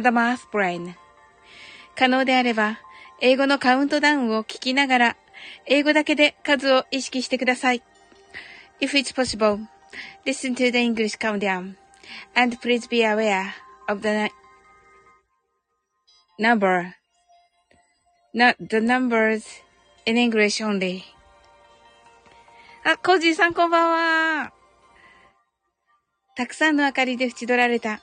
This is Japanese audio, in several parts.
the math brain. 可能であれば、英語のカウントダウンを聞きながら、英語だけで数を意識してください。If it's possible, listen to the English countdown, and please be aware of the number, not the numbers in English only. あ、コージーさんこんばんは。たくさんの明かりで縁取られた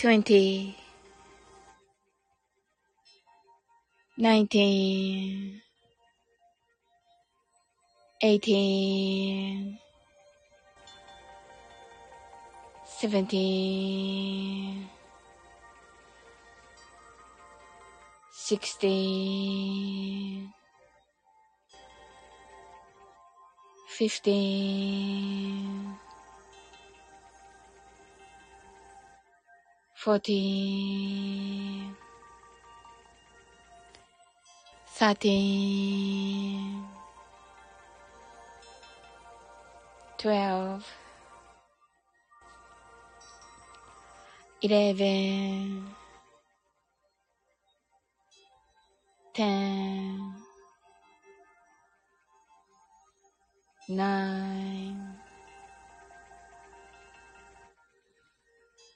twenty, nineteen, eighteen, seventeen, sixteen, fifteen. 14 13 12 11 10 fourteen, thirteen, twelve, eleven, ten, nine.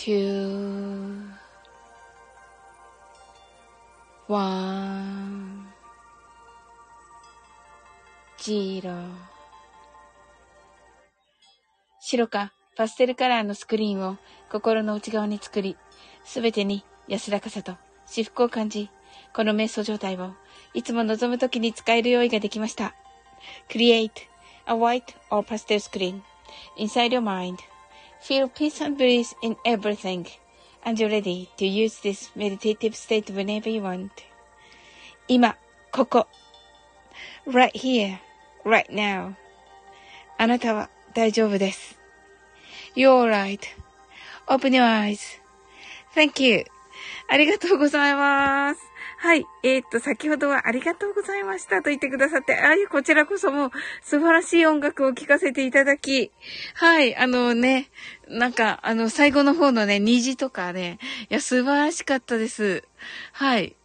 two, one, zero 白かパステルカラーのスクリーンを心の内側に作り、すべてに安らかさと至福を感じ、この瞑想状態をいつも望むときに使える用意ができました。Create a white or pastel screen inside your mind. Feel peace and bliss in everything, and you're ready to use this meditative state whenever you want. 今、ここ。right here, right now. あなたは大丈夫です。You're right.Open your eyes. Thank you. ありがとうございます。 はい。えー、っと、先ほどはありがとうございましたと言ってくださって、ああいうこちらこそも素晴らしい音楽を聴かせていただき、はい。あのね、なんか、あの、最後の方のね、虹とかね、いや、素晴らしかったです。はい。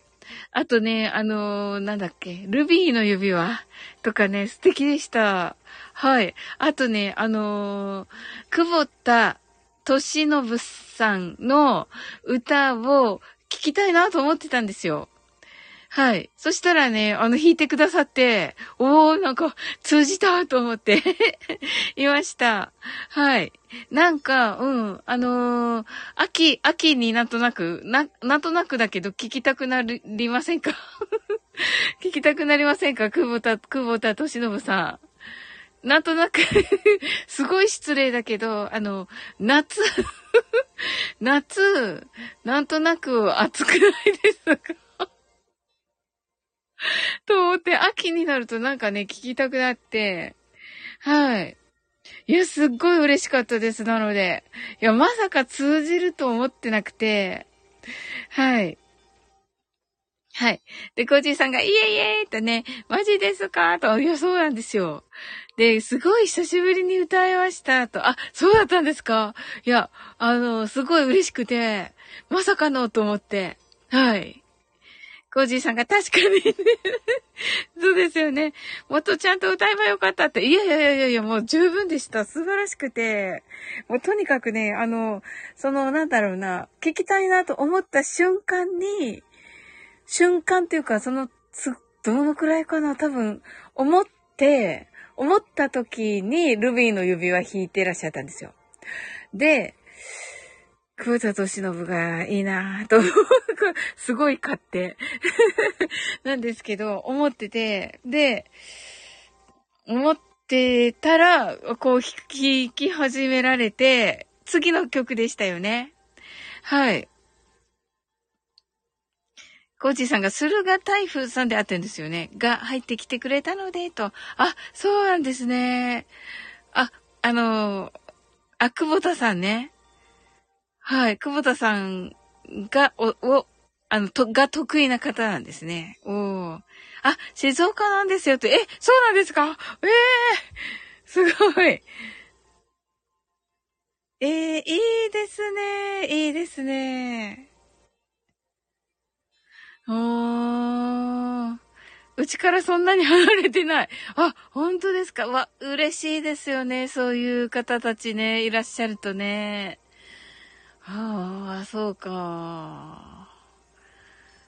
あとね、あのー、なんだっけ、ルビーの指輪とかね、素敵でした。はい。あとね、あのー、久保田敏信さんの歌を聞きたいなと思ってたんですよ。はい。そしたらね、あの、弾いてくださって、おー、なんか、通じたと思って いました。はい。なんか、うん、あのー、秋、秋になんとなく、な、なんとなくだけど聞きたくなりませんか？聞きたくなりませんか？久保田、久保田敏信さん。なんとなく すごい失礼だけど、あの、夏夏、なんとなく暑くないですか？と思って、秋になるとなんかね、聞きたくなって、はい。いや、すっごい嬉しかったです。なので。いや、まさか通じると思ってなくて、はい。はい。で、コージーさんが、イエイエーとね、マジですかと、いや、そうなんですよ。で、すごい久しぶりに歌いましたと、あ、そうだったんですかいや、あの、すごい嬉しくて、まさかのと思って、はい。コージーさんが確かにね そうですよね。もっとちゃんと歌えばよかったって。いやいやいやいやいや、もう十分でした。素晴らしくて。もうとにかくね、あの、その、なんだろうな、聞きたいなと思った瞬間に、瞬間っていうか、その、どのくらいかな多分、思って、思った時にルビーの指輪弾いてらっしゃったんですよ。で、久保田敏信がいいなぁと、すごい買って、なんですけど、思ってて、で、思ってたら、こう弾き始められて、次の曲でしたよね。はい。コーチさんが、駿河台風さんであってんですよね。が入ってきてくれたので、と。あ、そうなんですね。あ、あの、あ、久保田さんね。はい、久保田さんが、お、お、あの、と、が得意な方なんですね。おおあ、静岡なんですよって。え、そうなんですか？ええー、すごい。ええー、いいですね。いいですね。おー。うちからそんなに離れてない。あ、本当ですか？わ、嬉しいですよね。そういう方たちね、いらっしゃるとね。ああ、そうか。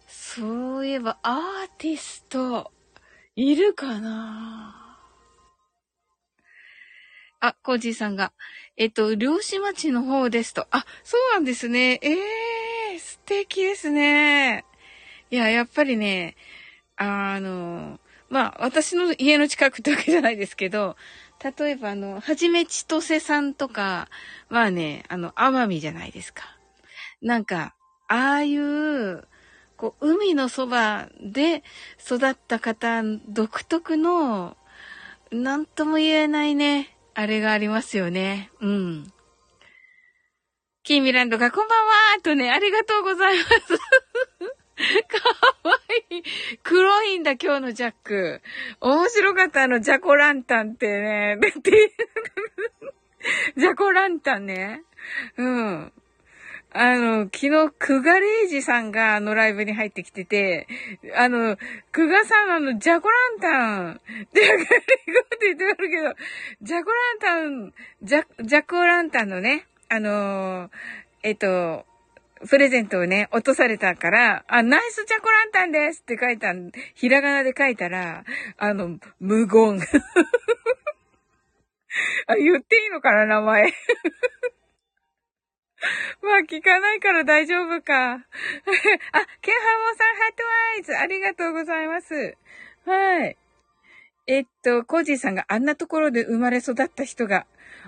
そういえば、アーティスト、いるかなあ、コージーさんが、えっと、漁師町の方ですと。あ、そうなんですね。ええー、素敵ですね。いや、やっぱりね、あの、まあ、私の家の近くってわけじゃないですけど、例えばあの、はじめちとせさんとか、まあね、あの、奄美じゃないですか。なんか、ああいう、こう、海のそばで育った方独特の、なんとも言えないね、あれがありますよね。うん。キーミランドがこんばんはとね、ありがとうございます。かわいい。黒いんだ、今日のジャック。面白かった、あの、ジャコランタンってね。ジャコランタンね。うん。あの、昨日、クガレイジさんがあのライブに入ってきてて、あの、クガさんあの、ジャコランタン、ジャコランタンって言ってあるけど、ジャコランタン、ジャ、ジャコランタンのね、あのえっと、プレゼントをね、落とされたから、あ、ナイスチャコランタンですって書いたん、ひらがなで書いたら、あの、無言。あ、言っていいのかな、名前。まあ、聞かないから大丈夫か。あ、ケンハモさん、ハートワイズ、ありがとうございます。はい。えっと、コージーさんがあんなところで生まれ育った人が、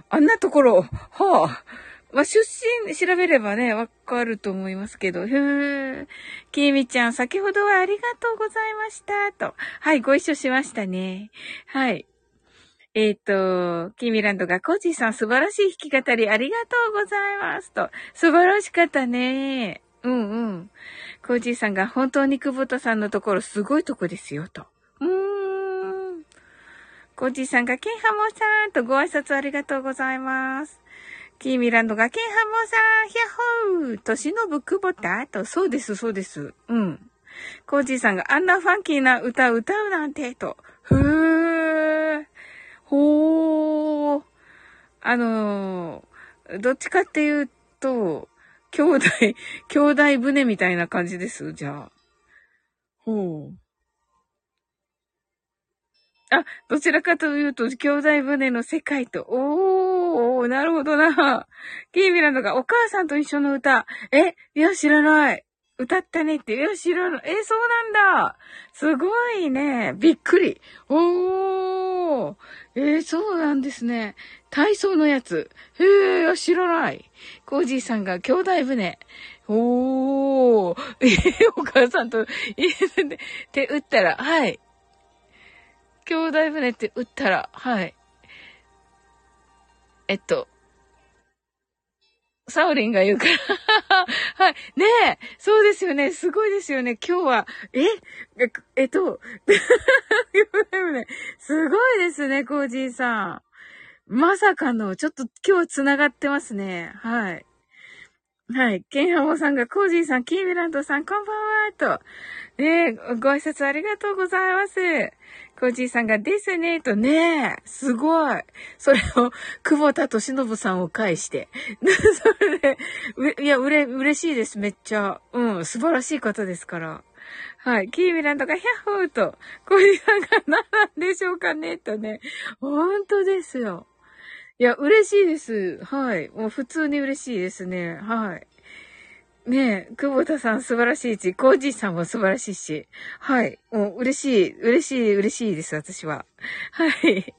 あんなところ、はあ、まあ、出身調べればね、わかると思いますけど。ふー。きみちゃん、先ほどはありがとうございました。と。はい、ご一緒しましたね。はい。えっ、ー、と、キーミランドが、コージーさん素晴らしい弾き語りありがとうございますと。素晴らしかったね。うんうん。コージーさんが本当に久保田さんのところすごいとこですよと。うーん。コージーさんが、ケンハモさんとご挨拶ありがとうございます。キーミランドが、ケンハモさん、ヒャッホーとしのぶくぼたと、そうです、そうです。うん。コージーさんがあんなファンキーな歌歌うなんて、と。ふー。ほー。あのー、どっちかっていうと、兄弟、兄弟船みたいな感じです、じゃあ。ほう。あ、どちらかというと、兄弟船の世界と、おー、なるほどな。キーミランドがお母さんと一緒の歌。え、いや、知らない。歌ったねって。いや、知らない。え、そうなんだ。すごいね。びっくり。おー。えー、そうなんですね。体操のやつ。へえ、知らない。コージーさんが兄弟船。おー。えー、お母さんと、手打ったら、はい。兄弟船って打ったら、はい。えっと、サウリンが言うから はい。ねえ、そうですよね。すごいですよね。今日は、ええっと、すごいですね、コージーさん。まさかの、ちょっと今日繋がってますね。はい。はい。ケンハモさんが、コージーさん、キーミランドさん、こんばんは、と。ねご挨拶ありがとうございます。コージーさんが、ですね、とね、すごい。それを、久保田と忍さんを介して。それで、いや、うれ、嬉しいです、めっちゃ。うん、素晴らしい方ですから。はい。キーミランドが、ヒャッホーと、コージーさんが、何なんでしょうかね、とね。本当ですよ。いや、嬉しいです。はい。もう普通に嬉しいですね。はい。ねえ、久保田さん素晴らしいし、コージーさんも素晴らしいし。はい。もう嬉しい、嬉しい、嬉しいです、私は。はい。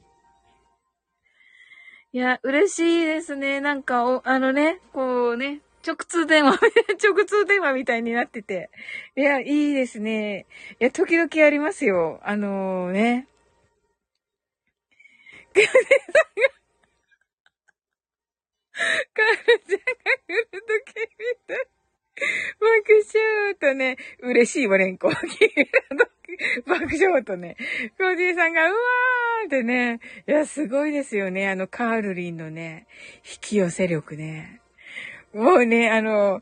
いや、嬉しいですね。なんか、お、あのね、こうね、直通電話、直通電話みたいになってて。いや、いいですね。いや、時々ありますよ。あのー、ねカールちゃんが来るときみたい。爆笑とね、嬉しいわ、レンコ。爆笑とね、おじいさんが、うわーってね、いや、すごいですよね。あの、カールリンのね、引き寄せ力ね。もうね、あの、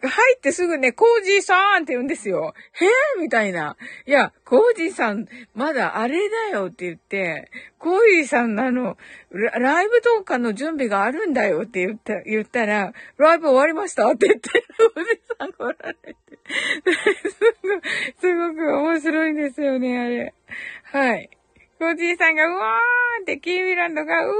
入ってすぐね、コージーさんって言うんですよ。へえみたいな。いや、コージーさん、まだあれだよって言って、コージーさんのあの、ライブ動画の準備があるんだよって言った、言ったら、ライブ終わりましたって言って、コージーさん来られて。すごく、すごく面白いんですよね、あれ。はい。コージーさんが、うわーって、キーミランドが、うわ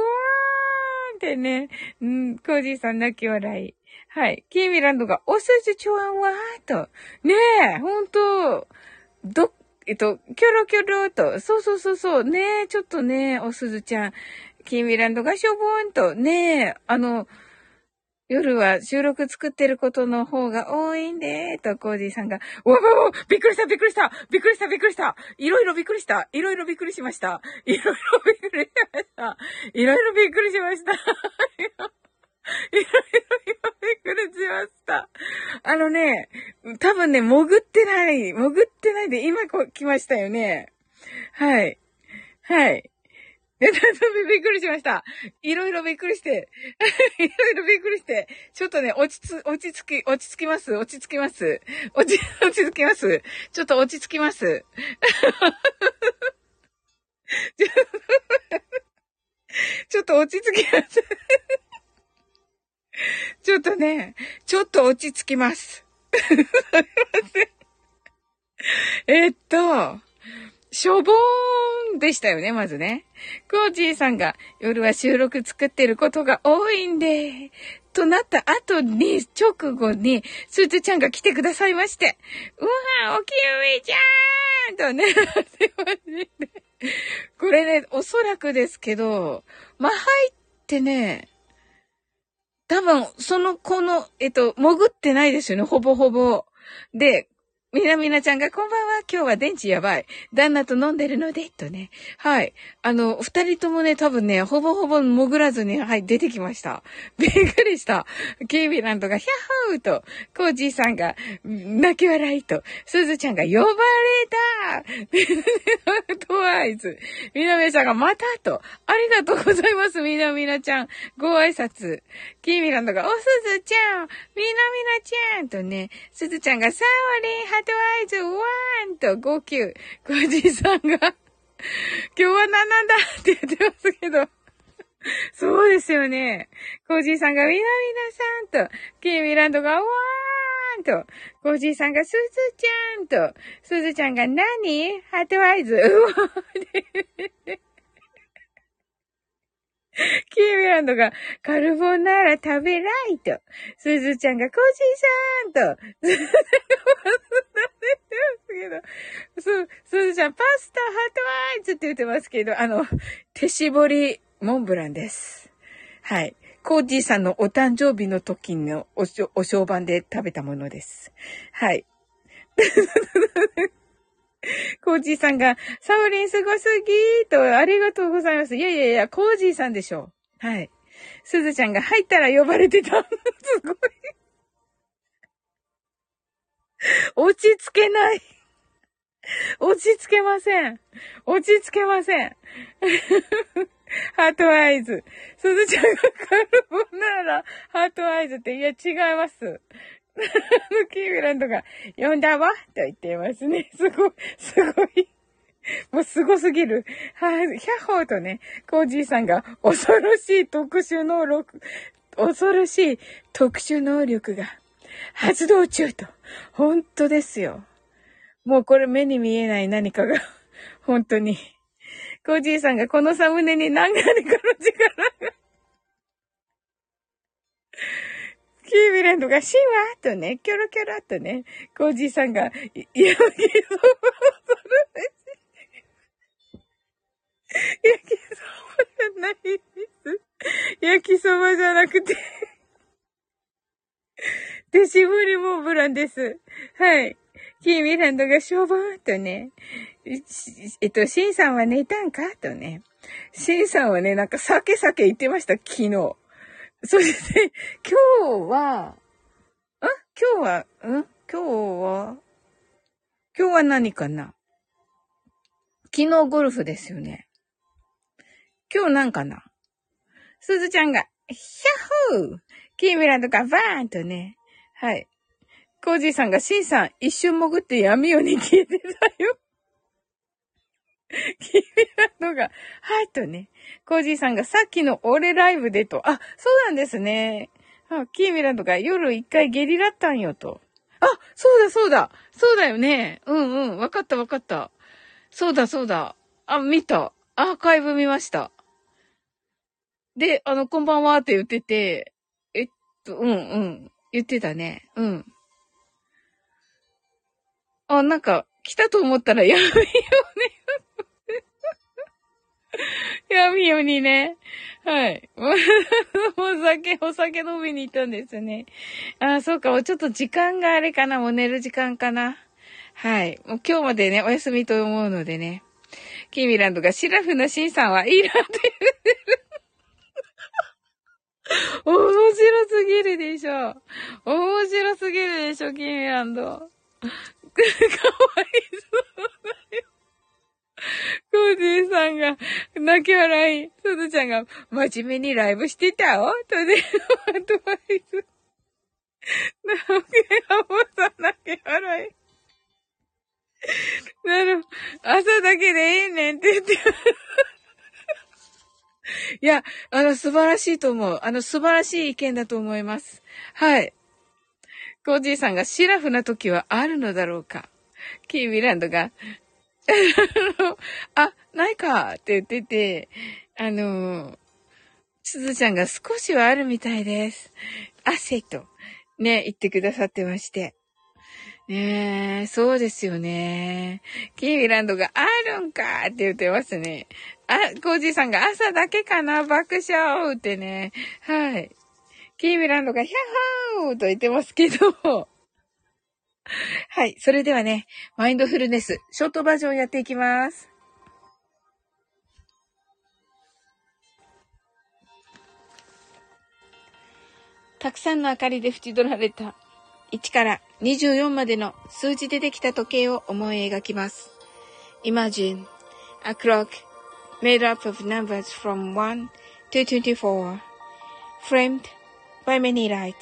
ーってね、うん、コージーさん泣き笑い。はい。キーミランドが、おすじちょわんわーと。ねえ、ほんと、ど、えっと、キョロキョロと。そうそうそうそう。ねえ、ちょっとね、おすずちゃん。キーミランドがしょぼーんと。ねえ、あの、夜は収録作ってることの方が多いんで、と、コージーさんが、わわわびっくりしたびっくりしたびっくりしたびっくりしたいろいろびっくりしたいろいろびっくりしましたいろいろびっくりしましたいろいろびっくりしましたいろいろ今めくれちました。あのね、多分ね、潜ってない、潜ってないで、今こ来ましたよね。はい。はい。で、びっくりしました。いろいろびっくりして、いろいろびっくりして、ちょっとね、落ちつ、落ち着き、落ち着きます、落ち着きます。落ち、落ち着きます。ちょっと落ち着きます。ちょっと落ち着きます。ちょっとね、ちょっと落ち着きます。すいません。えっと、しょぼーんでしたよね、まずね。コージーさんが夜は収録作ってることが多いんで、となった後に、直後に、スーツちゃんが来てくださいまして、うわおきゆみちゃーんとね、すいませんね。これね、おそらくですけど、まあ、入ってね、多分、その子の、えっと、潜ってないですよね、ほぼほぼ。で、みなみなちゃんが、こんばんは、今日は電池やばい。旦那と飲んでるので、とね。はい。あの、二人ともね、多分ね、ほぼほぼ潜らずに、はい、出てきました。びっくりした。ケイビランドが、ヒャッホーと、コージーさんが、泣き笑いと、すずちゃんが、呼ばれたトワイズ。みなみちゃんが、またと、ありがとうございます、みなみなちゃん。ご挨拶。ケイビランドが、おすずちゃん、みなみなちゃんとね、すずちゃんが、サワリー、ートアイズワンと号泣。コージーさんが今日は何なんだって言ってますけどそうですよね。コージーさんがウィナウィナさんと、キーミランドがワーんと、コージーさんがすずちゃんと、すずちゃんが何？ハートアイズ。うわ キーミランドがカルボナーラ食べらいと。すずちゃんがコージーさんと。すず、すずちゃんパスタハートアイズって言ってますけど、あの、手絞りモンブランです。はい。コージーさんのお誕生日の時のおしょ、お商売で食べたものです。はい。コージーさんが、サオリンすごすぎーと、ありがとうございます。いやいやいや、コージーさんでしょう。はい。すずちゃんが入ったら呼ばれてた。すごい。落ち着けない。落ち着けません。落ち着けません。ハートアイズ。すずちゃんがカルボナーラ、ハートアイズって、いや、違います。キーミランドが、呼んだわと言っていますね。すごい、すごい。もうすごすぎる。はい、ヒャッホーとね、コージーさんが恐ろしい特殊能力、恐ろしい特殊能力が発動中と。本当ですよ。もうこれ目に見えない何かが、本当に。コージーさんがこのサムネに何がりかの力がキービランドがシンワーとね、キョロキョロとね、コージーさんが、焼きそば焼きそばじゃないです。焼きそばじゃなくて手絞りモンブランです。はい。キーミランドがしょぼーとね、えっと、シンさんは寝たんかとね。シンさんはね、なんか酒酒言ってました、昨日。そして、今日は、ん？今日は、ん？今日は、今日は何かな？昨日ゴルフですよね。今日なんかな？すずちゃんが、ヒャッホーキーミランドがバーンとね。はい。コージーさんが、シンさん、一瞬潜って闇夜に消えてたよ。キーミランドが、はいとね。コージーさんがさっきの俺ライブでと。あ、そうなんですね。あキーミランドが夜一回ゲリラったんよと。あ、そうだそうだ。そうだよね。うんうん。わかったわかった。そうだそうだ。あ、見た。アーカイブ見ました。で、あの、こんばんはって言ってて、えっと、うんうん。言ってたね。うん。あ、なんか、来たと思ったら闇夜に、闇夜にね。はい。お酒、お酒飲みに行ったんですね。あ、そうか。ちょっと時間があれかな。もう寝る時間かな。はい。もう今日までね、お休みと思うのでね。キーミランドがシラフのシンさんはいいなって言ってる。面白すぎるでしょ。面白すぎるでしょ、キーミランド。かわいそうだよ。コージーさんが泣き笑い。すずちゃんが真面目にライブしてたおとで、アドバイス。なおけはもさ泣き笑い。なる、朝だけでいいねんって言って。いや、あの、素晴らしいと思う。あの、素晴らしい意見だと思います。はい。コージーさんがシラフな時はあるのだろうか。キーミランドが、あ、ないかって言ってて、あの、すずちゃんが少しはあるみたいです。汗と、ね、言ってくださってまして。ねえ、そうですよね。キーミランドがあるんかって言ってますね。あ、コージーさんが朝だけかな爆笑ってね。はい。キーミランドがヒャッホーと言ってますけど。はい。それではね、マインドフルネス、ショートバージョンやっていきます。たくさんの明かりで縁取られた1から24までの数字でできた時計を思い描きます。Imagine a clock made up of numbers from 1 to 24 framed by many lights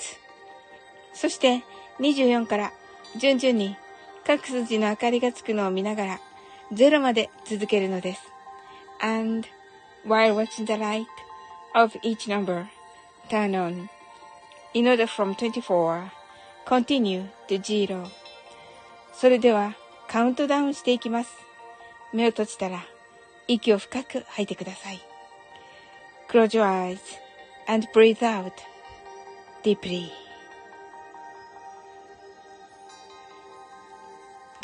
そして24から順々に各筋の明かりがつくのを見ながら0まで続けるのです。And while watching the light of each number turn on in order from 24 continue to zero. それでは、カウントダウンしていきます。目を閉じたら、息を深く吐いてください。Close your eyes and breathe out deeply.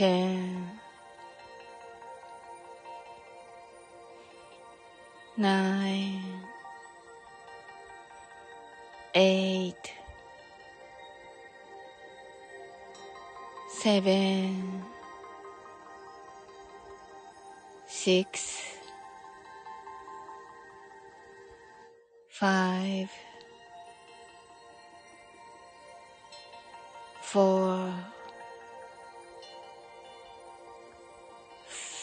again. Nine, eight, seven, six, five, four,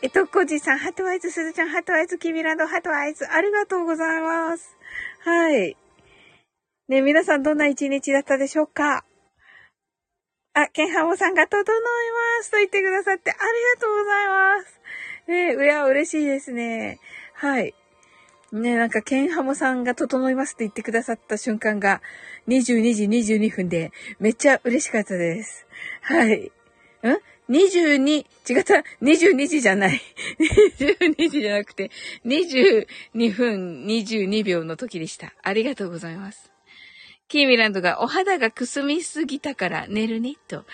えっと、コジさん、ハトワイズ、すずちゃん、ハトワイズ、キビランド、ハトワイズ、ありがとうございます。はい。ね、皆さんどんな一日だったでしょうか？あ、ケンハモさんが整いますと言ってくださってありがとうございます。ねうや、嬉しいですね。はい。ねなんか、ケンハモさんが整いますって言ってくださった瞬間が、22時22分で、めっちゃ嬉しかったです。はい。ん？?22、違った、22時じゃない。22時じゃなくて、22分22秒の時でした。ありがとうございます。キーミランドがお肌がくすみすぎたから寝るね、と。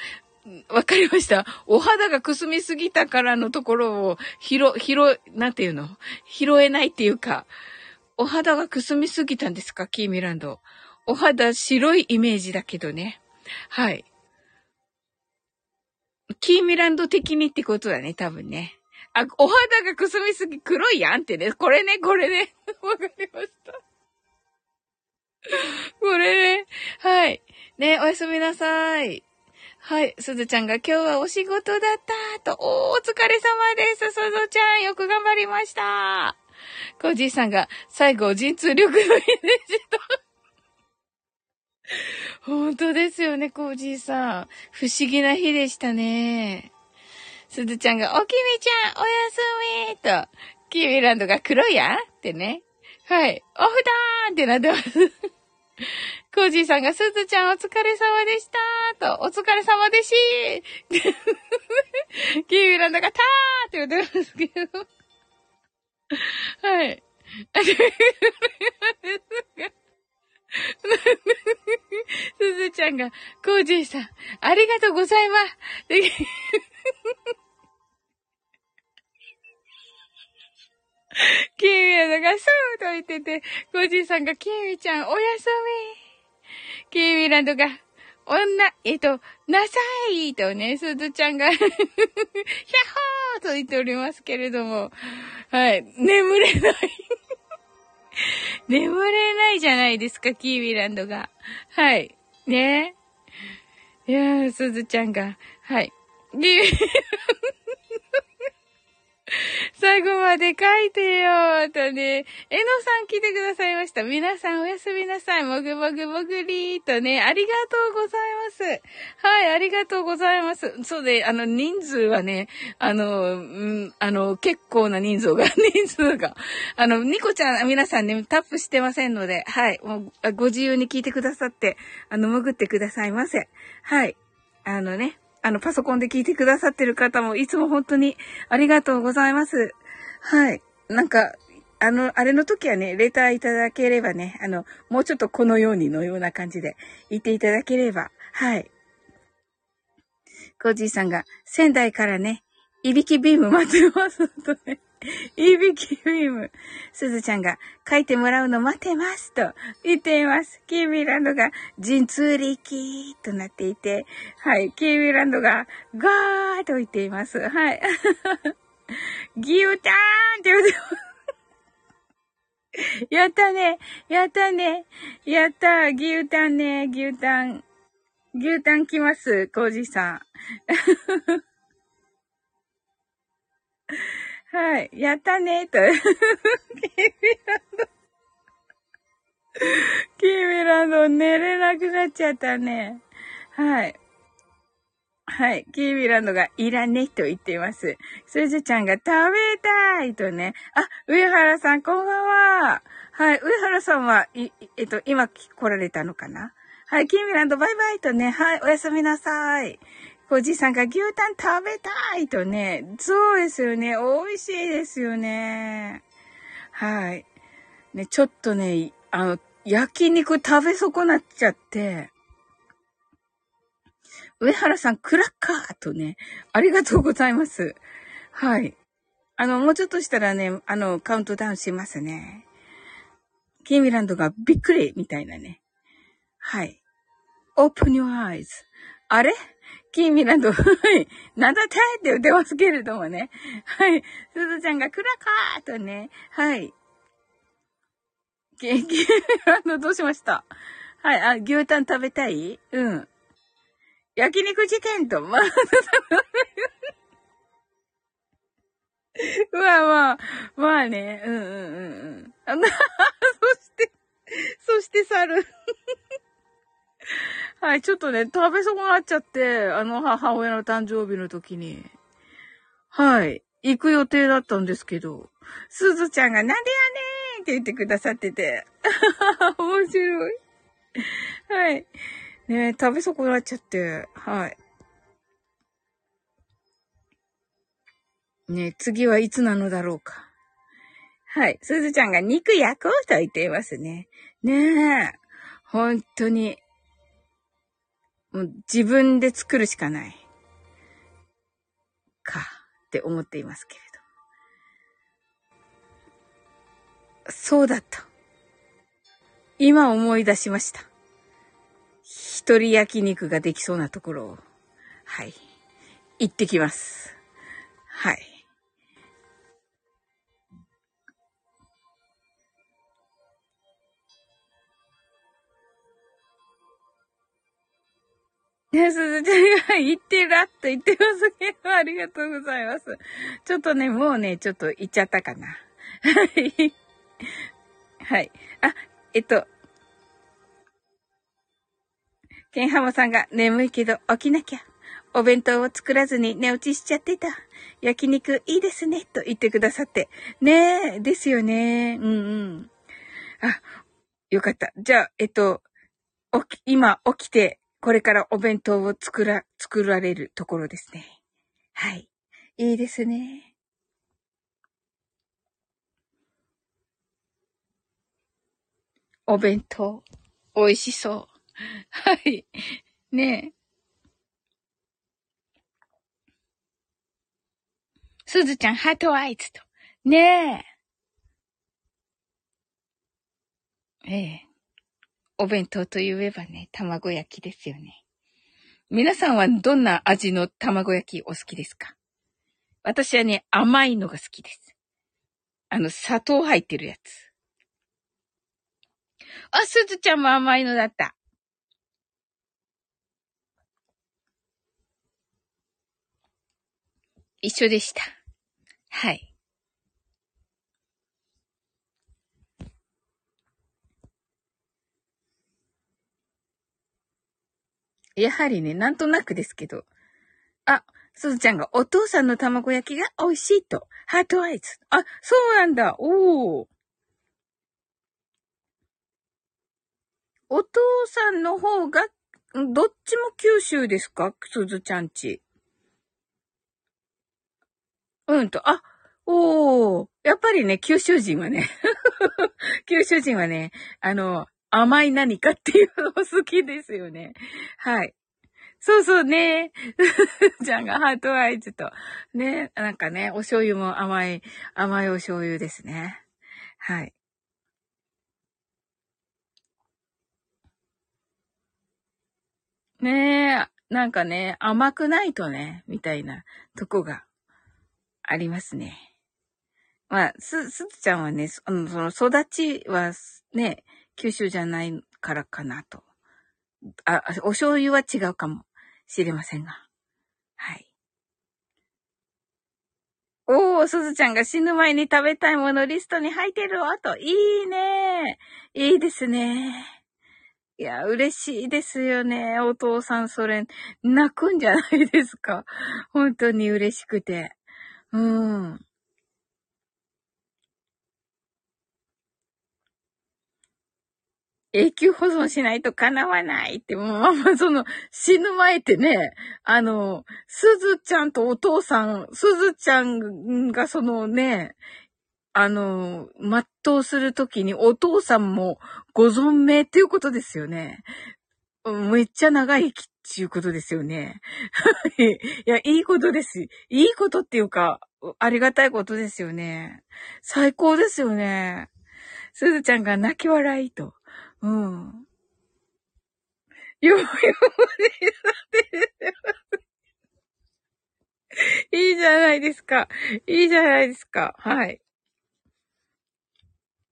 わかりました。お肌がくすみすぎたからのところを、拾、拾、なんていうの？拾えないっていうか、お肌がくすみすぎたんですか？キーミランド。お肌白いイメージだけどね。はい。キーミランド的にってことだね、多分ね。あ、お肌がくすみすぎ、黒いやんってね。これね、これね。わかりました。これね。はい。ね、おやすみなさい。はい。すずちゃんが今日はお仕事だったと。おー、お疲れ様です。すずちゃん、よく頑張りました。コージーさんが最後、陣痛力のイメージと。本当ですよね、コージーさん。不思議な日でしたね。すずちゃんが、おきみちゃん、おやすみと、キーミランドが黒いやってね。はい。オフだーんってなってます。コージーさんが、すずちゃんお疲れ様でしたと、お疲れ様でしーキーミランドがたーって言ってますけど。はい。す すずちゃんが、コージーさん、ありがとうございます。キーミラのがそうと言ってて、コージーさんが、キーミちゃん、おやすみ。キーミランドが、女、えっと、なさいとね、すずちゃんがヒャッホーと言っておりますけれども、はい、眠れない 眠れないじゃないですか、キーウィランドが。はい。ねいやー、すずちゃんが、はい。キーウィランド 最後まで書いてよとね。えのさん来てくださいました。皆さんおやすみなさい。もぐもぐもぐりーとね。ありがとうございます。はい、ありがとうございます。そうで、あの、人数はね、あの、うん、あの、結構な人数が、人数が。あの、ニコちゃん、皆さんね、タップしてませんので、はい、もう、ご自由に聞いてくださって、あの、潜ってくださいませ。はい。あのね、あの、パソコンで聞いてくださってる方も、いつも本当にありがとうございます。はい。なんか、あの、あれの時はね、レターいただければね、あの、もうちょっとこのようにのような感じで言っていただければ、はい。コージーさんが、仙台からね、いびきビーム待ってますとね。いびきビーム。すずちゃんが、書いてもらうの待ってますと言っています。キーミランドが、陣痛力となっていて、はい。キーミランドが、ガーと言っています。はい。ギューターンって言ってます。やったね。やったね。やった。牛タンね。牛タン。牛タン来ます。コージさん。はい。やったね。と。キーミランド。キーミランド寝れなくなっちゃったね。はい。はい。キーミランドがいらねと言っています。すずちゃんが食べたいとね。あ、上原さんこんばんは。はい。上原さんは、いえっと、今来られたのかな？はい。キーミランドバイバイとね。はい。おやすみなさい。おじさんが牛タン食べたいとね。そうですよね。美味しいですよね。はい。ね、ちょっとね、あの、焼肉食べ損なっちゃって。上原さん、クラッカーとね、ありがとうございます。はい。あの、もうちょっとしたらね、あの、カウントダウンしますね。キーミランドがびっくりみたいなね。はい。open your eyes. あれ？キーミランド、はい。なんだってって言ってますけれどもね。はい。すずちゃんがクラカーとね、はい。キキーミランドどうしました？はい。あ、牛タン食べたい？うん。焼肉事件と、まあ、まあまあ、まあね、うんうんうんうん。あな、そして、そして猿。はい、ちょっとね、食べ損なっちゃって、あの母親の誕生日の時に。はい、行く予定だったんですけど、すずちゃんがなんでやねんって言ってくださってて。面白い。はい。ね食べ損なっちゃって、はい。ね次はいつなのだろうか。はい。すずちゃんが肉焼こうと言っていますね。ねえ。本当に。もう自分で作るしかない。か、って思っていますけれど。そうだった。今思い出しました。一人焼肉ができそうなところを、はい。行ってきます。はい。ね、すずちゃんが言ってらっと言ってますけど、ありがとうございます。ちょっとね、もうね、ちょっと言っちゃったかな。はい。はい。あ、えっと、ケンハモさんが眠いけど起きなきゃ。お弁当を作らずに寝落ちしちゃってた。焼肉いいですね。と言ってくださって。ねえ、ですよね。うんうん。あ、よかった。じゃあ、えっと、起き、今起きて、これからお弁当を作ら、作られるところですね。はい。いいですね。お弁当、美味しそう。はい。ねえ。すずちゃん、ハートアイズと。ねえ。ええ。お弁当と言えばね、卵焼きですよね。皆さんはどんな味の卵焼きお好きですか？私はね、甘いのが好きです。あの、砂糖入ってるやつ。あ、すずちゃんも甘いのだった。一緒でした。はい。やはりね、なんとなくですけど。あ、すずちゃんがお父さんの卵焼きが美味しいと。ハートアイズ。あ、そうなんだ。おー。お父さんの方が、どっちも九州ですか？すずちゃんち。うんと、あ、おー。やっぱりね、九州人はね 九州人はね、あの、甘い何かっていうの好きですよね。はい。そうそうね。ちゃんがハートアイズと。ね。なんかね、お醤油も甘い、甘いお醤油ですね。はい。ねえ、なんかね、甘くないとね、みたいなとこがありますね。まあ、す、すずちゃんはね、その、その育ちはね、九州じゃないからかなと。あ、お醤油は違うかもしれませんが。はい。おー、すずちゃんが死ぬ前に食べたいものリストに入ってるわと。いいねいいですねいや、嬉しいですよね。お父さん、それ、泣くんじゃないですか。本当に嬉しくて。うん。永久保存しないと叶わないって、もうままその、死ぬ前ってね、あの、すずちゃんとお父さん、すずちゃんがそのね、あの、全うするときにお父さんもご存命っていうことですよね。めっちゃ長生きっていうことですよね。いや、いいことです。いいことっていうか、ありがたいことですよね。最高ですよね。すずちゃんが泣き笑いと。うん。よ、よ、いいじゃないですか。いいじゃないですか。はい。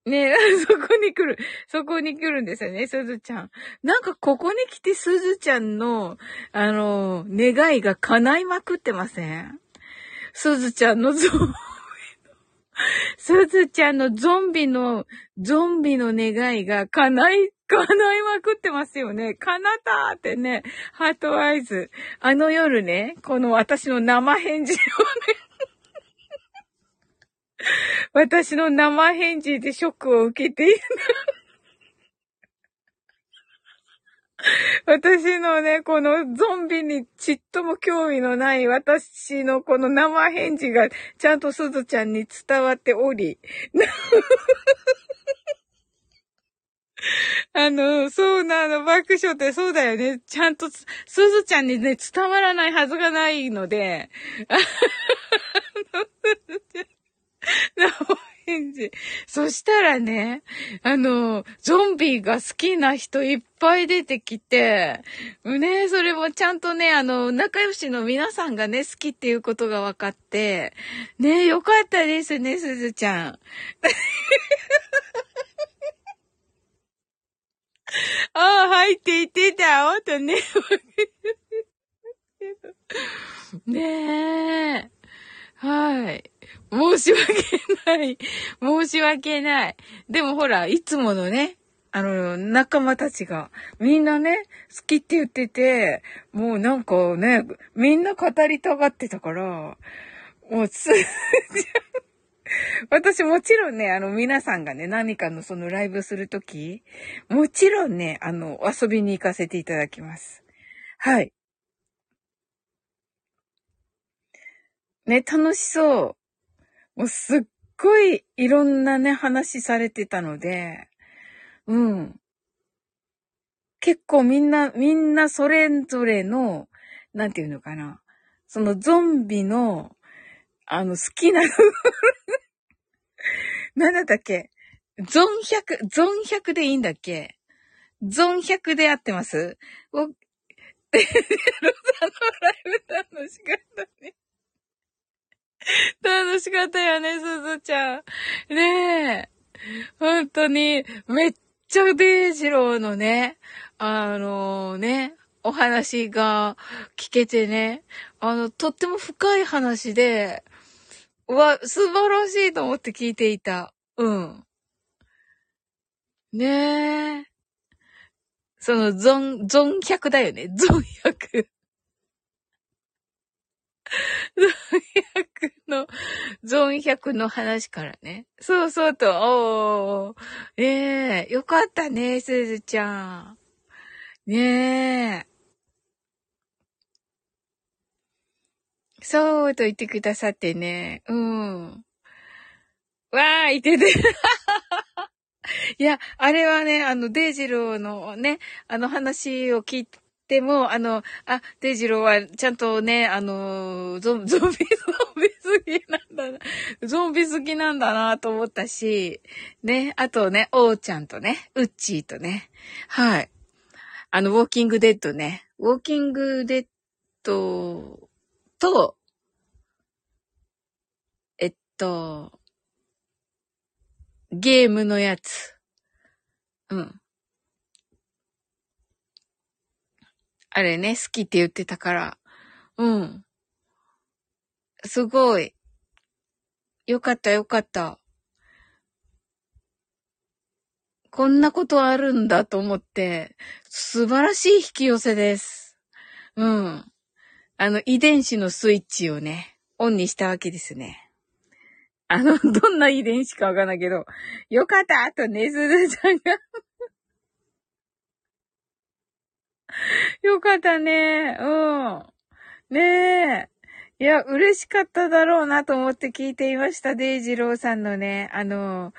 ねえそこに来る。そこに来るんですよね、すずちゃん。なんかここに来てすずちゃんの、あの、願いが叶いまくってませんすずちゃんのゾンビの、すずちゃんのゾンビの、ゾンビの願いが叶い、叶いまくってますよね。叶ったってね、ハートアイズ。あの夜ね、この私の生返事をね、私の生返事でショックを受けている。私のね、このゾンビにちっとも興味のない私のこの生返事がちゃんとすずちゃんに伝わっており。あの、そうなの、爆笑ってそうだよね。ちゃんと、すずちゃんにね、伝わらないはずがないので。生 返事。そしたらね、あの、ゾンビが好きな人いっぱい出てきて、ね、それもちゃんとね、あの、仲良しの皆さんがね、好きっていうことが分かって、ね、よかったですね、すずちゃん。ああ、入っていってたおとね。ねえ。はい。申し訳ない。はい申し訳ない。でもほら、いつものね、あの、仲間たちが、みんなね、好きって言ってて、もうなんかね、みんな語りたがってたから、もうつ、私もちろんね、あの、皆さんがね、何かのそのライブするとき、もちろんね、あの、遊びに行かせていただきます。はい。ね、楽しそう。もうすっごいいろんなね、話されてたので、うん。結構みんな、みんなそれぞれの、なんていうのかな。そのゾンビの、あの、好きな なんだったっけ？ゾン100、ゾン100でいいんだっけ？ゾン100で合ってます？お、ロザのライブ楽しかったね。楽しかったよね、すずちゃん。ねえ。本当に、めっちゃデイジローのね、あのー、ね、お話が聞けてね、あの、とっても深い話で、わ、素晴らしいと思って聞いていた。うん。ねえ。その、ゾン、ゾン100だよね。ゾン100。ゾン100の、ゾン100の話からね。そうそうと、おー。ええー、よかったね、すずちゃん。ねえ。そうと言ってくださってね。うん。わーいてて。いや、あれはね、あの、デイジローのね、あの話を聞いてでも、あの、あ、デイジローはちゃんとね、あの、ゾン、ゾンビ、ゾンビ好きなんだな。ゾンビ好きなんだなと思ったし、ね、あとね、オーちゃんとね、ウッチーとね、はい。あの、ウォーキングデッドね。ウォーキングデッドと、えっと、ゲームのやつ。うん。あれね、好きって言ってたから。うん。すごい。よかったよかった。こんなことあるんだと思って、素晴らしい引き寄せです。うん。あの、遺伝子のスイッチをね、オンにしたわけですね。あの、どんな遺伝子かわかんないけど、よかったあとねずるちゃんが よかったね。うん。ねえ。いや、嬉しかっただろうなと思って聞いていました。デイジローさんのね、あの、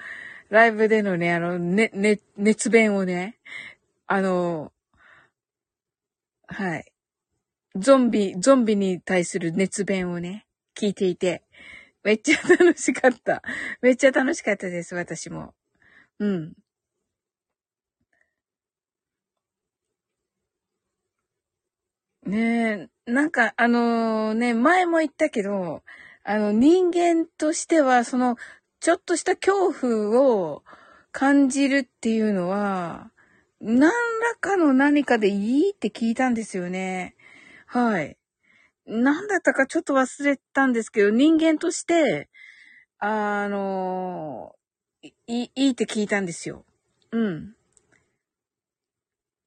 ライブでのね、あの、ね、ね、熱弁をね、あの、はい。ゾンビ、ゾンビに対する熱弁をね、聞いていて、めっちゃ楽しかった。めっちゃ楽しかったです、私も。うん。ねえ、なんか、あのー、ね、前も言ったけど、あの、人間としては、その、ちょっとした恐怖を感じるっていうのは、何らかの何かでいいって聞いたんですよね。はい。何だったかちょっと忘れたんですけど、人間として、あの、いい、いいって聞いたんですよ。うん。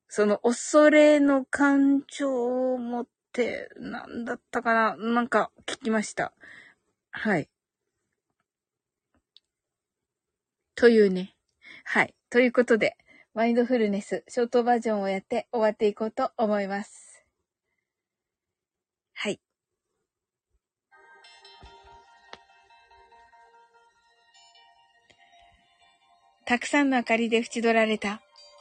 その恐れの感情を持って、何だったかな？なんか聞きました。はい。というね。はい。ということで、マインドフルネス、ショートバージョンをやって終わっていこうと思います。はい。たくさんの明かりで縁取られた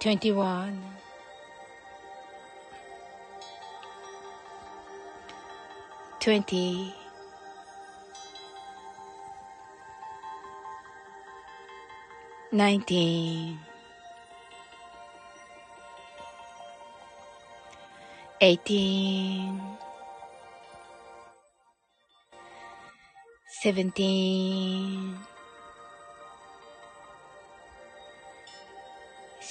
21 20 19 18 seventeen,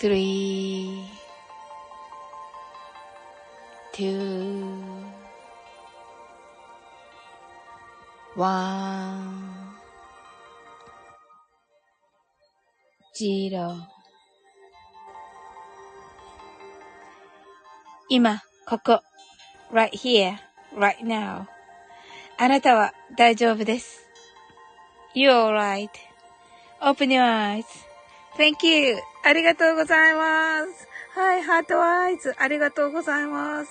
three, two, one, zero 今、ここ、right here, right now. あなたは大丈夫です。You're alright.Open your eyes.Thank you. ありがとうございます。はい、ハートアイズ。ありがとうございます。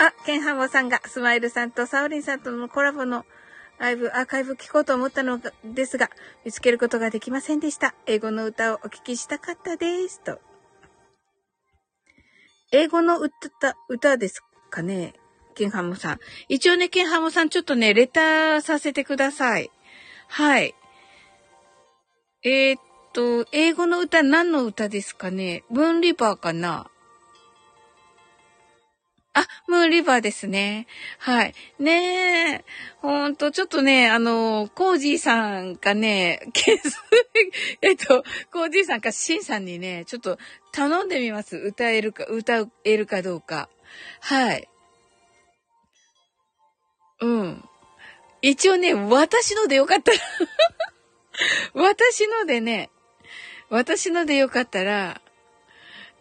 あ、ケンハモさんが、スマイルさんとサオリンさんとのコラボのライブ、アーカイブ聞こうと思ったのですが、見つけることができませんでした。英語の歌をお聞きしたかったです。と。英語の歌、歌ですかね？ケンハムさん。一応ね、ケンハムさん、ちょっとね、レターさせてください。はい。えー、っと、英語の歌何の歌ですかね？ムーンリバーかな？あ、ムーンリバーですね。はい。ねえ。ほんと、ちょっとね、あの、コージーさんかね、えっと、コージーさんかシンさんにね、ちょっと頼んでみます。歌えるか、歌えるかどうか。はい。うん。一応ね、私のでよかったら 私のでね、私のでよかったら、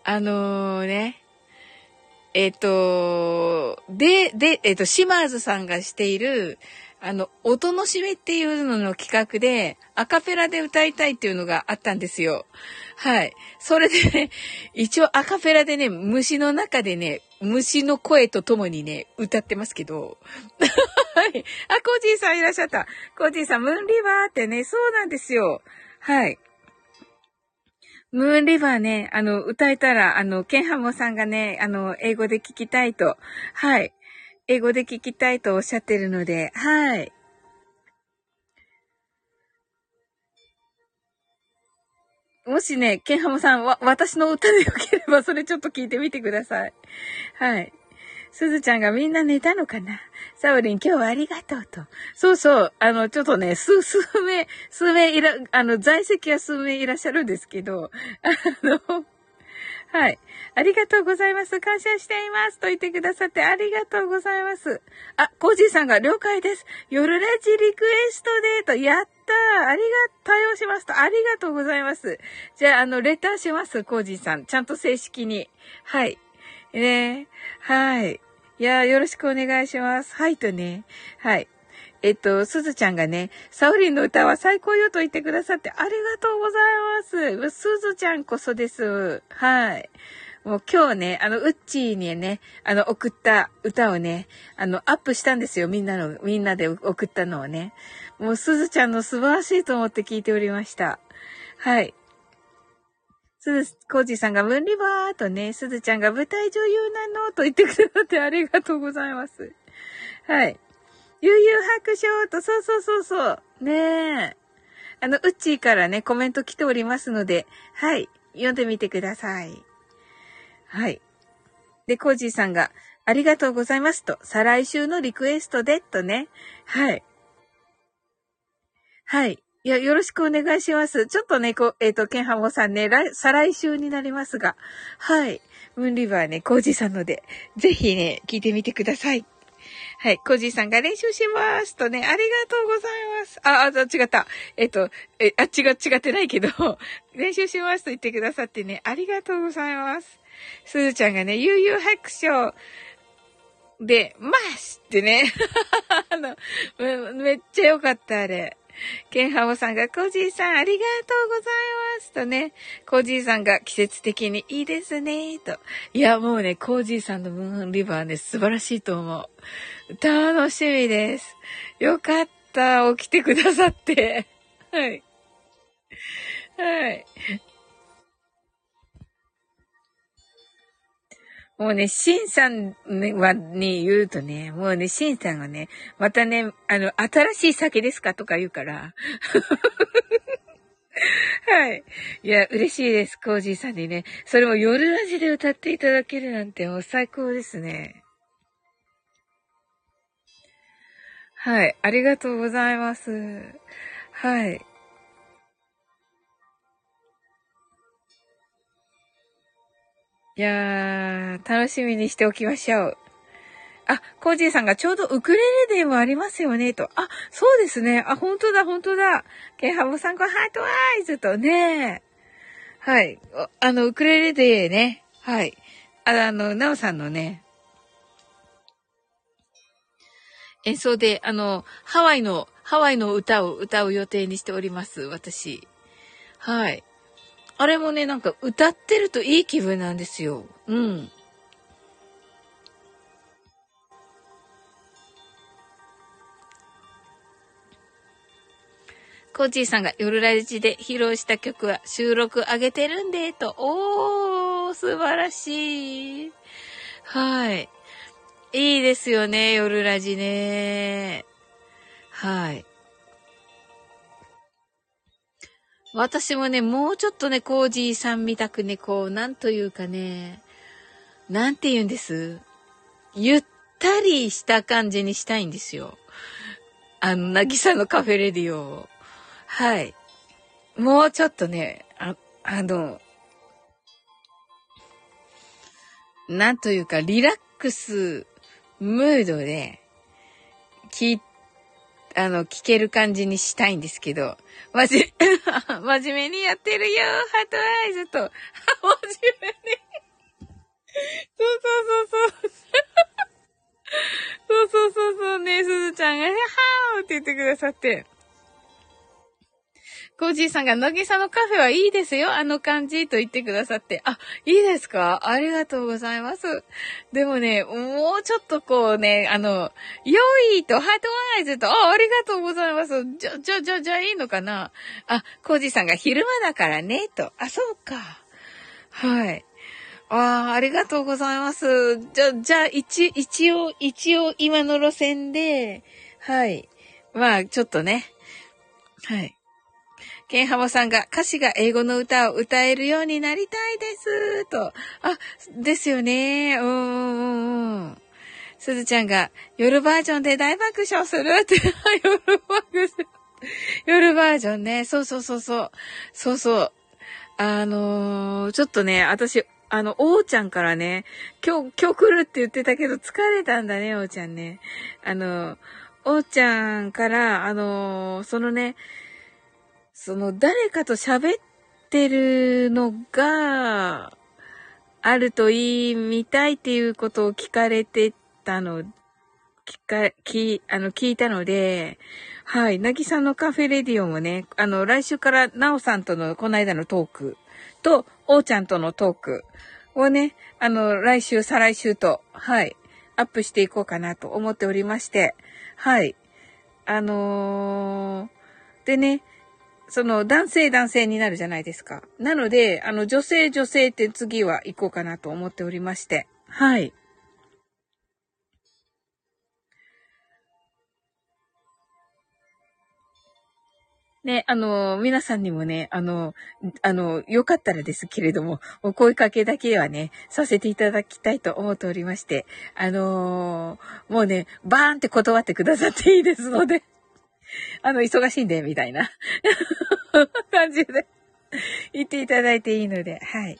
あのー、ね、えっ、ー、と、で、で、えっ、ー、と、島津さんがしている、あの、音の締めっていうのの企画で、アカペラで歌いたいっていうのがあったんですよ。はい。それでね、一応アカペラでね、虫の中でね、虫の声とともにね、歌ってますけど。はい。あ、コージーさんいらっしゃった。コージーさん、ムーンリバーってね、そうなんですよ。はい。ムーンリバーね、あの、歌えたら、あの、ケンハモさんがね、あの、英語で聞きたいと、はい。英語で聞きたいとおっしゃってるので、はい。もしね、ケンハモさんわ、私の歌でよければ、それちょっと聞いてみてください。はい。すずちゃんがみんな寝たのかな？サオリン今日はありがとうと。そうそう。あの、ちょっとね、数、数名、数名いら、あの、在籍は数名いらっしゃるんですけど、あの、はい。ありがとうございます。感謝しています。と言ってくださってありがとうございます。あ、コージーさんが了解です。夜ラジリクエストでと、やったありが、対応しますと、ありがとうございます。じゃあ、あの、レターします、コージーさん。ちゃんと正式に。はい。ねはい。いやよろしくお願いします。はいとね。はい。えっと、すずちゃんがね、サオリンの歌は最高よと言ってくださってありがとうございます。すずちゃんこそです。はい。もう今日ね、あの、うっちーにね、あの、送った歌をね、あの、アップしたんですよ。みんなの、みんなで送ったのをね。もうすずちゃんの素晴らしいと思って聞いておりました。はい。すず、コージさんがムーンリバーとね、すずちゃんが舞台女優なのと言ってくださってありがとうございます。はい。悠々白書と、そうそうそうそう。ねえ。あの、うっちーからね、コメント来ておりますので、はい。読んでみてください。はい。で、コージーさんが、ありがとうございますと、再来週のリクエストで、とね。はい。はい。いや、よろしくお願いします。ちょっとね、こう、えっ、ー、と、ケンハモさんね、来、再来週になりますが、はい。ムーンリバーね、コージーさんので、ぜひね、聞いてみてください。はい。コージーさんが練習しますとね、ありがとうございます。あ、あ、違った。えっ、と、え、あ、違、違ってないけど、練習しますと言ってくださってね、ありがとうございます。すずちゃんがね、悠々白書で、ますってね。あの、めっちゃよかった、あれ。ケンハオさんが、コージーさんありがとうございますとね、コージーさんが季節的にいいですね、と。いや、もうね、コージーさんのムーンリバーね、素晴らしいと思う。楽しみです。よかった、起きてくださって。はい。はい。もうね、シンさんはに言うとね、もうね、シンさんがね、またね、あの、新しい酒ですかとか言うから。はい。いや、嬉しいです、コージーさんにね。それも夜ラジで歌っていただけるなんてもう最高ですね。はい。ありがとうございます。はい。いやー、楽しみにしておきましょう。あ、コージーさんがちょうどウクレレデーもありますよね、と。あ、そうですね。あ、本当だ、本当だ。ケンハモさんが heart eyes とね。はい。あの、ウクレレデーね。はい。あの、ナオさんのね、演奏で、あの、ハワイの、ハワイの歌を歌う予定にしております、私。はい。あれもね、なんか歌ってるといい気分なんですよ。うん。コーチーさんが夜ラジで披露した曲は収録上げてるんで、と。おー、素晴らしい。はい。いいですよね、夜ラジね。はい。私もね、もうちょっとね、コージーさんみたくね、こう、なんというかね、なんて言うんです？ゆったりした感じにしたいんですよ。あの、なぎさのカフェレディオをはい。もうちょっとね、あ、あの、なんというか、リラックスムードで、聞い、あの、聞ける感じにしたいんですけど、まじ、真面目にやってるよハートアイズと、真面目にそうそうそうそう。そうそうそうそうね、すずちゃんが、はーって言ってくださって。コージーさんが、乃木さのカフェはいいですよ、あの感じと言ってくださって。あ、いいですか？ありがとうございます。でもね、もうちょっとこうね、あの、良いと、ハートアイズと、あ、ありがとうございます。じゃ、じゃ、じゃ、じゃ、いいのかな？あ、コージーさんが昼間だからね、と。あ、そうか。はい。ああ、ありがとうございます。じゃ、じゃあ、一、一応、一応、今の路線で、はい。まあ、ちょっとね。はい。ケンハモさんが歌詞が英語の歌を歌えるようになりたいです。と。あ、ですよね。うんうんうん。すずちゃんが夜バージョンで大爆笑するって。夜爆笑。夜バージョンね。そうそうそうそう。そうそう。あのー、ちょっとね、私、あの、おーちゃんからね、今日、今日来るって言ってたけど疲れたんだね、おーちゃんね。あの、おーちゃんから、あのー、そのね、その誰かと喋ってるのが、あるといいみたいっていうことを聞かれてたの、聞か、聞、あの、聞いたので、はい。なぎさんのカフェレディオもね、あの、来週からなおさんとのこの間のトークと、おーちゃんとのトークをね、あの、来週、再来週と、はい。アップしていこうかなと思っておりまして、はい。あのー、でね、その男性男性になるじゃないですか。なので、あの女性女性って次は行こうかなと思っておりまして。はい。ね、あの、皆さんにもね、あの、あの、よかったらですけれども、お声かけだけはね、させていただきたいと思っておりまして、あのー、もうね、バーンって断ってくださっていいですので。あの、忙しいんで、みたいな 感じで言っていただいていいので、はい。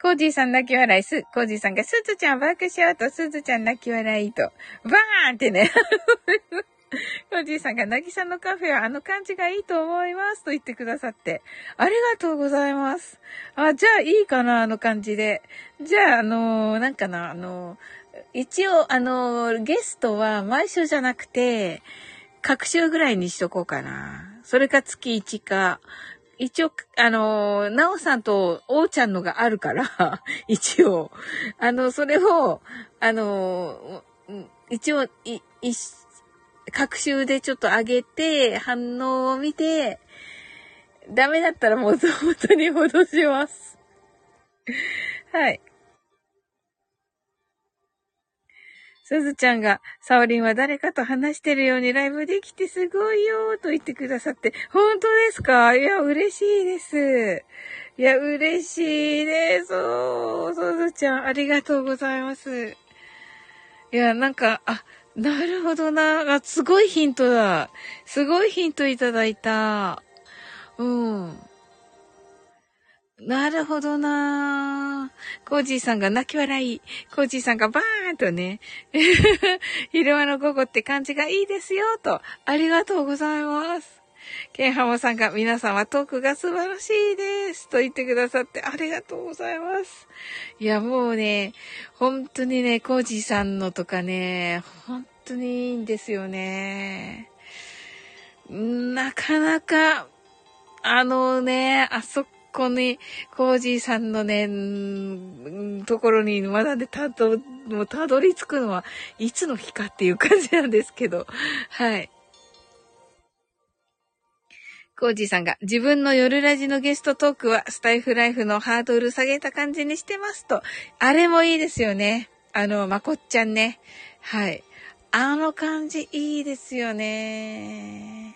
コージーさん泣き笑いす。コージーさんが、すずちゃん爆笑と、すずちゃん泣き笑いと、バーンってね。コージーさんが、なぎさんのカフェはあの感じがいいと思いますと言ってくださって。ありがとうございます。あ、じゃあいいかな、あの感じで。じゃあ、あのー、なんかな、あのー、一応、あの、ゲストは毎週じゃなくて、各週ぐらいにしとこうかな。それか月1か。一応、あの、なおさんとおうちゃんのがあるから、一応。あの、それを、あの、一応、い、い、各週でちょっと上げて、反応を見て、ダメだったらもう元に戻します。はい。すずちゃんが、サオリンは誰かと話してるようにライブできてすごいよと言ってくださって、本当ですか？いや、嬉しいです。いや、嬉しいです。おーすずちゃん、ありがとうございます。いや、なんか、あ、なるほどな。あ、すごいヒントだ。すごいヒントいただいた。うん。なるほどなコージーさんが泣き笑い。コージーさんがバーンとね。昼間の午後って感じがいいですよ、と。ありがとうございます。ケンハモさんが皆さんはトークが素晴らしいです。と言ってくださってありがとうございます。いや、もうね、本当にね、コージーさんのとかね、本当にいいんですよね。なかなか、あのね、あそこに、コージーさんのね、んところにまだでたど、もうたどり着くのはいつの日かっていう感じなんですけど、はい。コージーさんが自分の夜ラジのゲストトークはスタイフライフのハードル下げた感じにしてますと。あれもいいですよね。あの、まこっちゃんね。はい。あの感じいいですよね。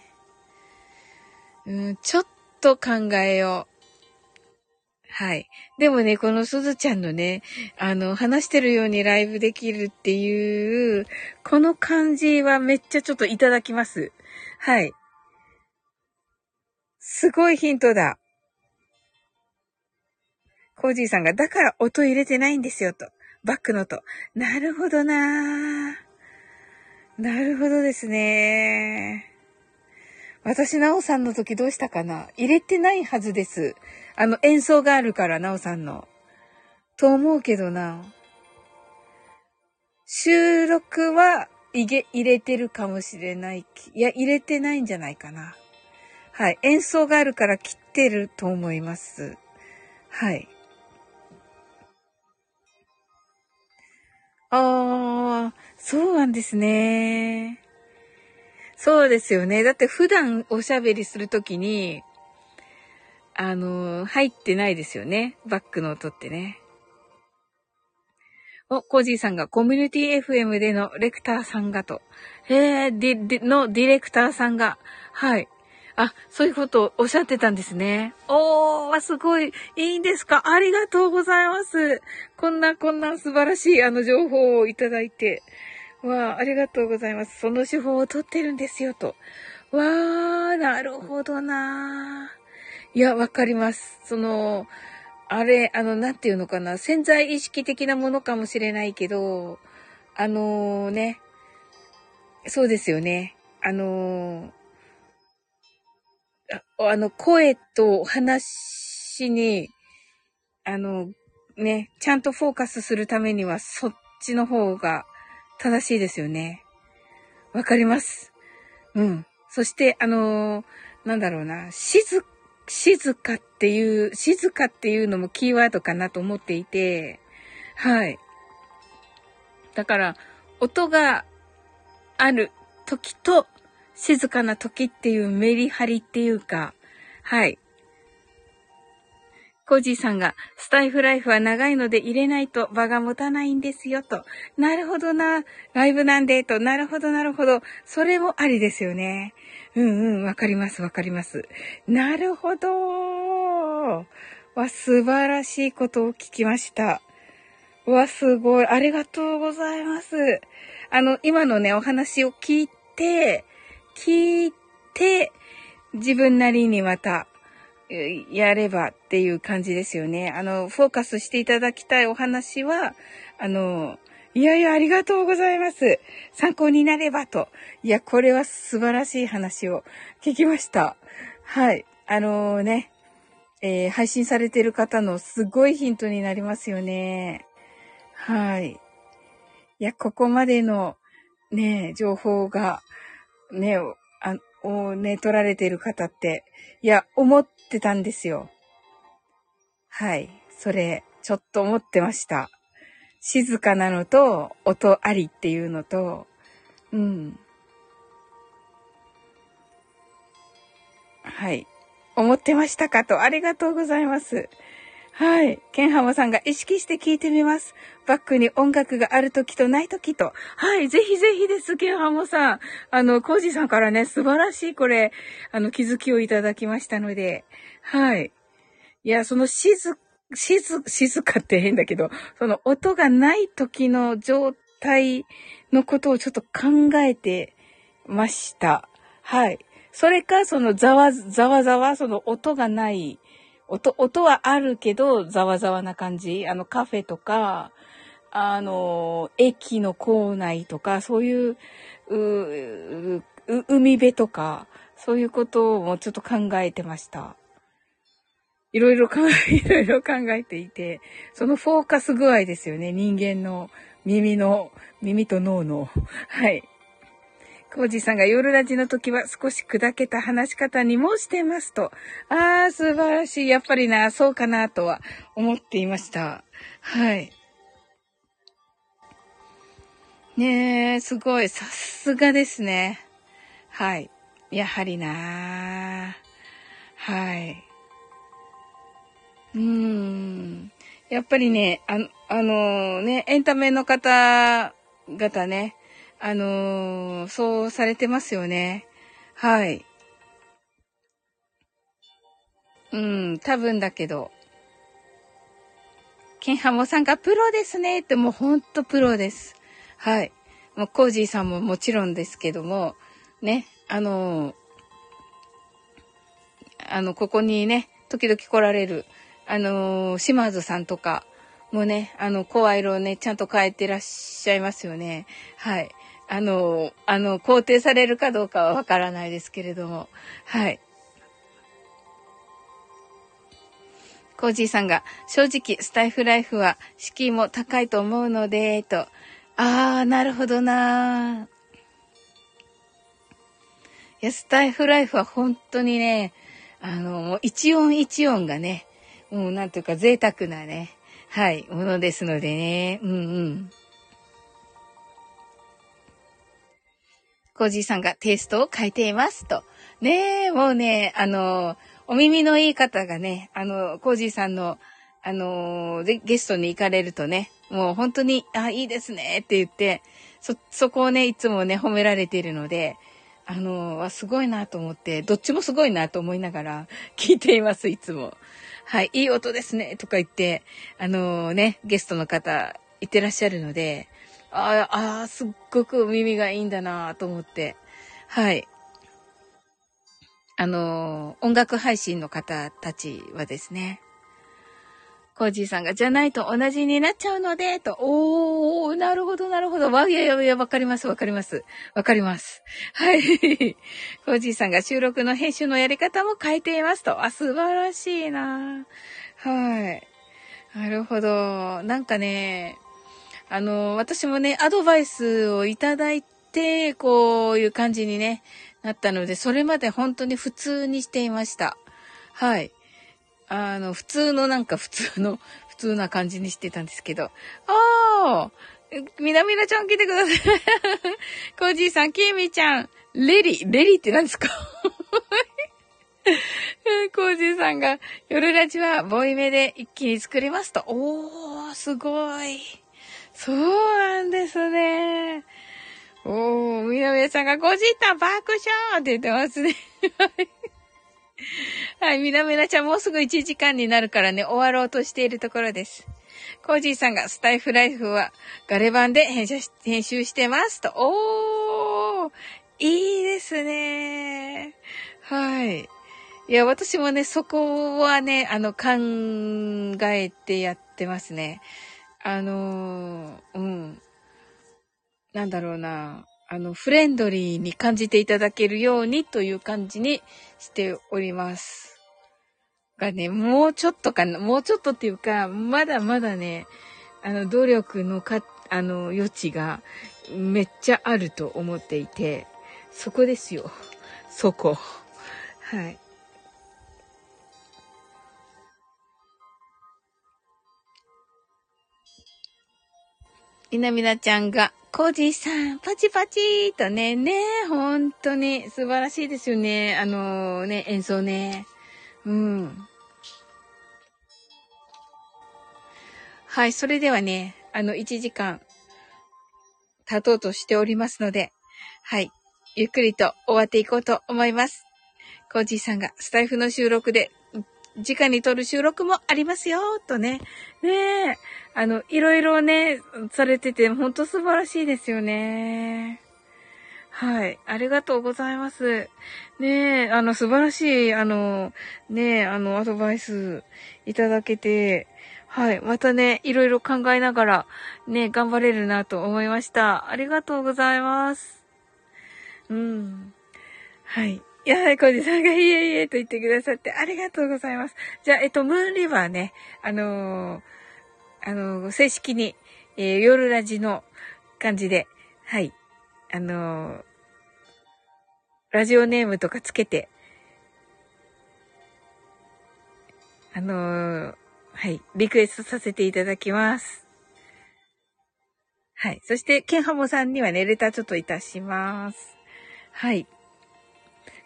うん、ちょっと考えよう。はい。でもね、このすずちゃんのね、あの、話してるようにライブできるっていう、この感じはめっちゃちょっといただきます。はい。すごいヒントだ。コージーさんが、だから音入れてないんですよ、と。バックの音。なるほどななるほどですね。私、なおさんの時どうしたかな？入れてないはずです。あの、演奏があるから、なおさんの。と思うけどな。収録はいげ、入れてるかもしれない。いや、入れてないんじゃないかな。はい。演奏があるから切ってると思います。はい。ああ、そうなんですね。そうですよね。だって普段おしゃべりするときに、あの、入ってないですよね。バックの音ってね。お、コージーさんがコミュニティ FM でのレクターさんがと。へえ、ディ、ディのディレクターさんが。はい。あ、そういうことをおっしゃってたんですね。おー、すごい。いいんですか？ありがとうございます。こんな、こんな素晴らしいあの情報をいただいて。わあ、ありがとうございます。その手法を取ってるんですよ、と。わあ、なるほどな。いや、わかります。その、あれ、あの、なんていうのかな。潜在意識的なものかもしれないけど、あのね、そうですよね。あのああの、声と話に、あの、ね、ちゃんとフォーカスするためには、そっちの方が正しいですよね。わかります。うん。そして、あのなんだろうな、静、静かっていう、静かっていうのもキーワードかなと思っていて、はい。だから、音がある時と、静かな時っていうメリハリっていうか、はい。コージーさんが、スタイフライフは長いので入れないと場が持たないんですよ、と。なるほどな。ライブなんで、と。なるほど、なるほど。それもありですよね。うんうん、わかります、わかります。なるほど。わ、素晴らしいことを聞きました。わ、すごい。ありがとうございます。あの、今のね、お話を聞いて、聞いて、自分なりにまた、やればっていう感じですよね。あの、フォーカスしていただきたいお話は、あの、いやいや、ありがとうございます。参考になればと。いや、これは素晴らしい話を聞きました。はい。あのね、えー配信されてる方のすごいヒントになりますよね。はい。いや、ここまでのね、情報が、ね、をね、撮られてる方って。いや、思ってたんですよ。はい。それ、ちょっと思ってました。静かなのと、音ありっていうのと、うん。はい。思ってましたかと、ありがとうございます。はい。ケンハモさんが意識して聞いてみます。バックに音楽がある時とない時と。はい。ぜひぜひです、ケンハモさん。あの、コージさんからね、素晴らしいこれ、あの、気づきをいただきましたので。はい。いや、その静、静、静かって変だけど、その音がない時の状態のことをちょっと考えてました。はい。それか、そのざわ、ざわざわ、その音がない、音、音はあるけど、ざわざわな感じ。あの、カフェとか、あの、駅の構内とか、そういう、う、う海辺とか、そういうことをもうちょっと考えてました。いろいろ考え、いろいろ考えていて、そのフォーカス具合ですよね。人間の耳の、耳と脳の。はい。コージさんが夜ラジの時は少し砕けた話し方にもしてますと。あー、素晴らしい。やっぱりな、そうかなとは思っていました。はい。ねえ、すごい。さすがですね。はい。やはりなはい。うーん。やっぱりね、ああのね、エンタメの方々ね、あのー、そうされてますよね。はい。うん、多分だけど。ケンハモさんがプロですねってもうほんとプロです。はい。もうコージーさんももちろんですけども、ね、あのー、あの、ここにね、時々来られる、あのー、島津さんとかもね、あの、声色をね、ちゃんと変えてらっしゃいますよね。はい。あの、あの、肯定されるかどうかはわからないですけれども、はい。コージーさんが、正直、スタイフライフは敷居も高いと思うので、と。あー、なるほどなー。いや、スタイフライフは本当にね、あの、一音一音がね、もうなんというか贅沢なね、はい、ものですのでね、うんうん。コージーさんがテイストを変えていますと。ねえ、もうね、あの、お耳のいい方がね、あの、コージーさんの、あの、ゲストに行かれるとね、もう本当に、あ、いいですねって言って、そ、そこをね、いつもね、褒められているので、あの、すごいなと思って、どっちもすごいなと思いながら聞いています、いつも。はい、いい音ですね、とか言って、あのね、ゲストの方、いってらっしゃるので、ああ、すっごく耳がいいんだなと思って。はい。あの、音楽配信の方たちはですね、コージーさんが、じゃないと同じになっちゃうので、と、おー、なるほど、なるほど。わ、いやいやいや、わかります、わかります。わかります。はい。コージーさんが収録の編集のやり方も変えていますと。あ、素晴らしいなはい。なるほど。なんかね、あの、私もね、アドバイスをいただいて、こういう感じにね、なったので、それまで本当に普通にしていました。はい。あの、普通のなんか普通の、普通な感じにしてたんですけど。ああみなみなちゃん来てください。コージーさん、キーミーちゃん、レリ、レリって何ですか？コージーさんが、夜ラジはボイメで一気に作りますと。おー、すごい。そうなんですね。おー、みなみなちゃんがごじった爆笑って言ってますね。はい、みなみなちゃんもうすぐ1時間になるからね、終わろうとしているところです。コージーさんがスタイフライフはガレ版で編集し編集してますと。おーいいですね。はい。いや、私もね、そこはね、あの、考えてやってますね。あのー、うん。なんだろうな。あの、フレンドリーに感じていただけるようにという感じにしております。がね、もうちょっとかな、もうちょっとっていうか、まだまだね、あの、努力のか、あの、余地がめっちゃあると思っていて、そこですよ。そこ。はい。みなみなちゃんが、コージーさん、パチパチーとね、ね、本当に素晴らしいですよね。あのー、ね、演奏ね。うん。はい、それではね、あの、1時間、経とうとしておりますので、はい、ゆっくりと終わっていこうと思います。コージーさんがスタイフの収録で直に撮る収録もありますよ、とね。ねえ。あの、いろいろね、されてて、ほんと素晴らしいですよね。はい。ありがとうございます。ねえ、あの、素晴らしい、あの、ねえ、あの、アドバイスいただけて、はい。またね、いろいろ考えながら、ね、頑張れるなと思いました。ありがとうございます。うん。はい。いや、コジさんがいえいえと言ってくださってありがとうございます。じゃあ、えっと、ムーンリバーね、あのー、あのー、正式に、えー、夜ラジの感じで、はい、あのラジオネームとかつけて、あのはい、リクエストさせていただきます。はい。そして、ケンハモさんにはね、レターちょっといたします。はい。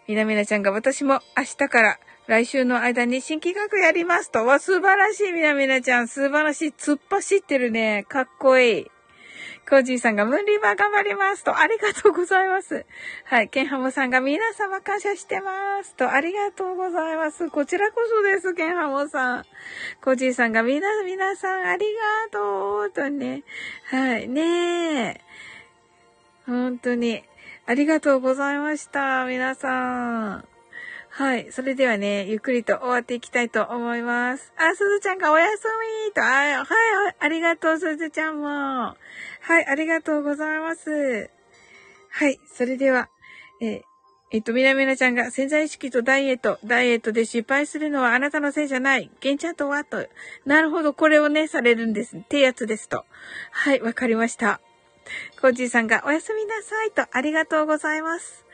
みなみなちゃんが私も明日から来週の間に新企画やりますと。わ、素晴らしい、みなみなちゃん。素晴らしい。突っ走ってるね。かっこいい。コージーさんがムンリバー頑張りますと。ありがとうございます。はい。ケンハモさんが皆様感謝してますと。ありがとうございます。こちらこそです、ケンハモさん。コージーさんがみな、皆さんありがとうとね。はい。ねえ。本当に。ありがとうございました。皆さん。はい。それではね、ゆっくりと終わっていきたいと思います。あ、すずちゃんがおやすみと、あ、はい、ありがとう、すずちゃんも。はい、ありがとうございます。はい。それでは、ええっと、みなみなちゃんが潜在意識とダイエット、ダイエットで失敗するのはあなたのせいじゃない。現チャートは？と。なるほど、これをね、されるんです。ってやつですと。はい、わかりました。コージーさんがおやすみなさいとありがとうございます。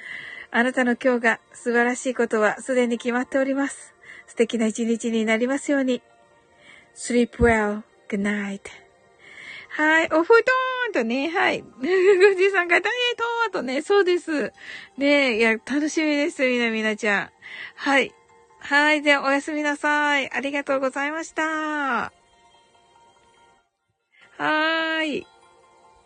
あなたの今日が素晴らしいことはすでに決まっております。素敵な一日になりますように。sleep well, good night. はい、お布団とね、はい。コージーさんがダイエットとね、そうです。ねいや、楽しみです、みなみなちゃん。はい。はい、ではおやすみなさい。ありがとうございました。はーい。